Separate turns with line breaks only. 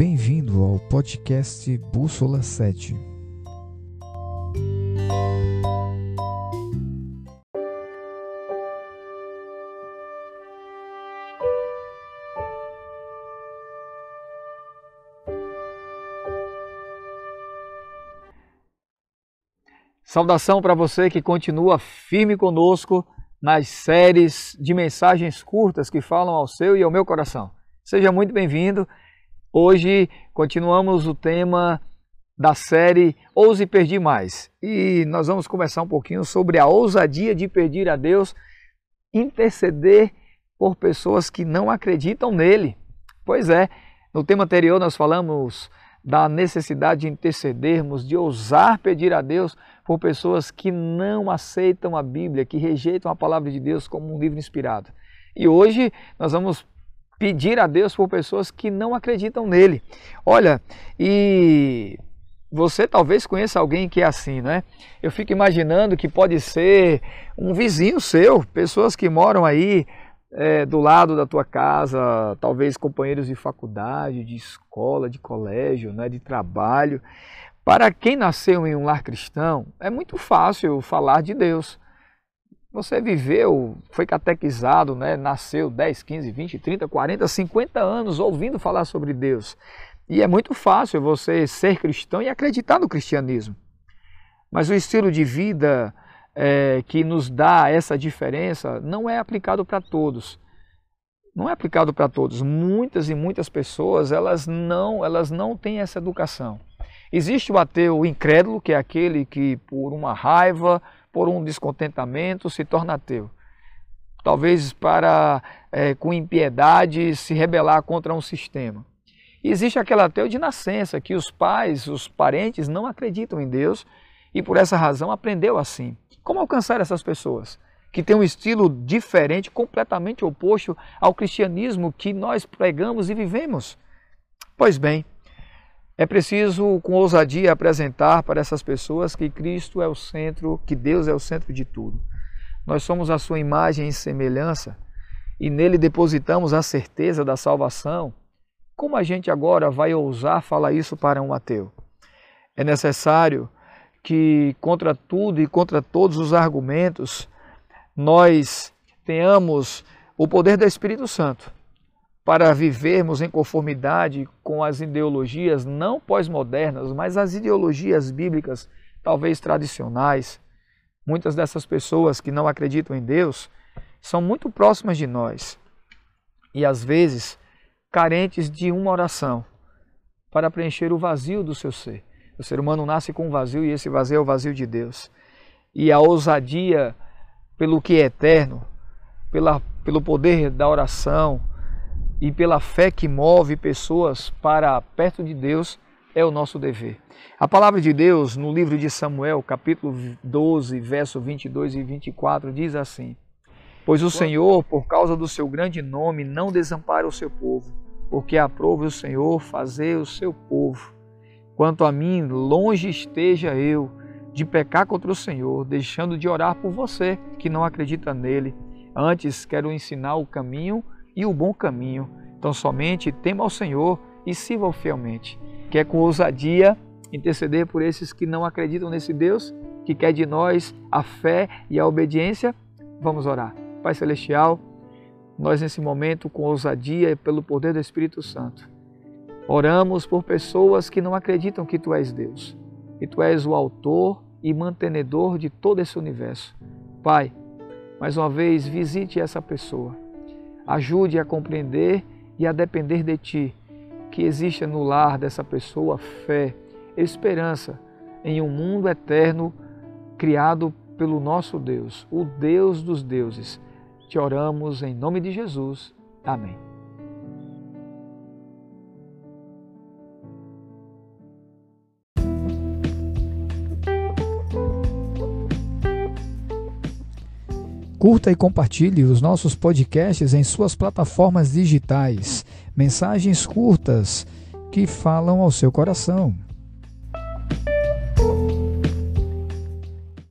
bem-vindo ao podcast Bússola 7.
Saudação para você que continua firme conosco nas séries de mensagens curtas que falam ao seu e ao meu coração. Seja muito bem-vindo. Hoje continuamos o tema da série Ouse Perdi Mais. E nós vamos conversar um pouquinho sobre a ousadia de pedir a Deus interceder por pessoas que não acreditam nele. Pois é, no tema anterior nós falamos da necessidade de intercedermos, de ousar pedir a Deus por pessoas que não aceitam a Bíblia, que rejeitam a palavra de Deus como um livro inspirado. E hoje nós vamos pedir a Deus por pessoas que não acreditam nele. Olha, e você talvez conheça alguém que é assim, né? Eu fico imaginando que pode ser um vizinho seu, pessoas que moram aí é, do lado da tua casa, talvez companheiros de faculdade, de escola, de colégio, né, de trabalho. Para quem nasceu em um lar cristão, é muito fácil falar de Deus. Você viveu, foi catequizado, né? nasceu 10, 15, 20, 30, 40, 50 anos ouvindo falar sobre Deus. E é muito fácil você ser cristão e acreditar no cristianismo. Mas o estilo de vida é, que nos dá essa diferença não é aplicado para todos. Não é aplicado para todos. Muitas e muitas pessoas elas não, elas não têm essa educação. Existe o ateu incrédulo, que é aquele que por uma raiva, por um descontentamento, se torna ateu. Talvez para, é, com impiedade, se rebelar contra um sistema. E existe aquele ateu de nascença, que os pais, os parentes não acreditam em Deus e por essa razão aprendeu assim. Como alcançar essas pessoas? Que têm um estilo diferente, completamente oposto ao cristianismo que nós pregamos e vivemos. Pois bem, é preciso, com ousadia, apresentar para essas pessoas que Cristo é o centro, que Deus é o centro de tudo. Nós somos a sua imagem e semelhança e nele depositamos a certeza da salvação. Como a gente agora vai ousar falar isso para um ateu? É necessário que, contra tudo e contra todos os argumentos, nós tenhamos o poder do Espírito Santo para vivermos em conformidade com as ideologias não pós-modernas, mas as ideologias bíblicas, talvez tradicionais. Muitas dessas pessoas que não acreditam em Deus são muito próximas de nós e às vezes carentes de uma oração para preencher o vazio do seu ser. O ser humano nasce com um vazio e esse vazio é o vazio de Deus. E a ousadia pelo que é eterno, pela, pelo poder da oração, e pela fé que move pessoas para perto de Deus é o nosso dever. A palavra de Deus no livro de Samuel, capítulo 12, verso 22 e 24, diz assim: Pois o Senhor, por causa do seu grande nome, não desampara o seu povo, porque aprove o Senhor fazer o seu povo. Quanto a mim, longe esteja eu de pecar contra o Senhor, deixando de orar por você que não acredita nele. Antes quero ensinar o caminho e o bom caminho. Então, somente tema ao Senhor e sirva-o fielmente. Quer com ousadia interceder por esses que não acreditam nesse Deus, que quer de nós a fé e a obediência? Vamos orar. Pai Celestial, nós nesse momento, com ousadia e pelo poder do Espírito Santo, oramos por pessoas que não acreditam que Tu és Deus, que Tu és o autor e mantenedor de todo esse universo. Pai, mais uma vez, visite essa pessoa Ajude a compreender e a depender de Ti, que exista no lar dessa pessoa fé, esperança em um mundo eterno criado pelo nosso Deus, o Deus dos deuses. Te oramos em nome de Jesus. Amém.
Curta e compartilhe os nossos podcasts em suas plataformas digitais. Mensagens curtas que falam ao seu coração.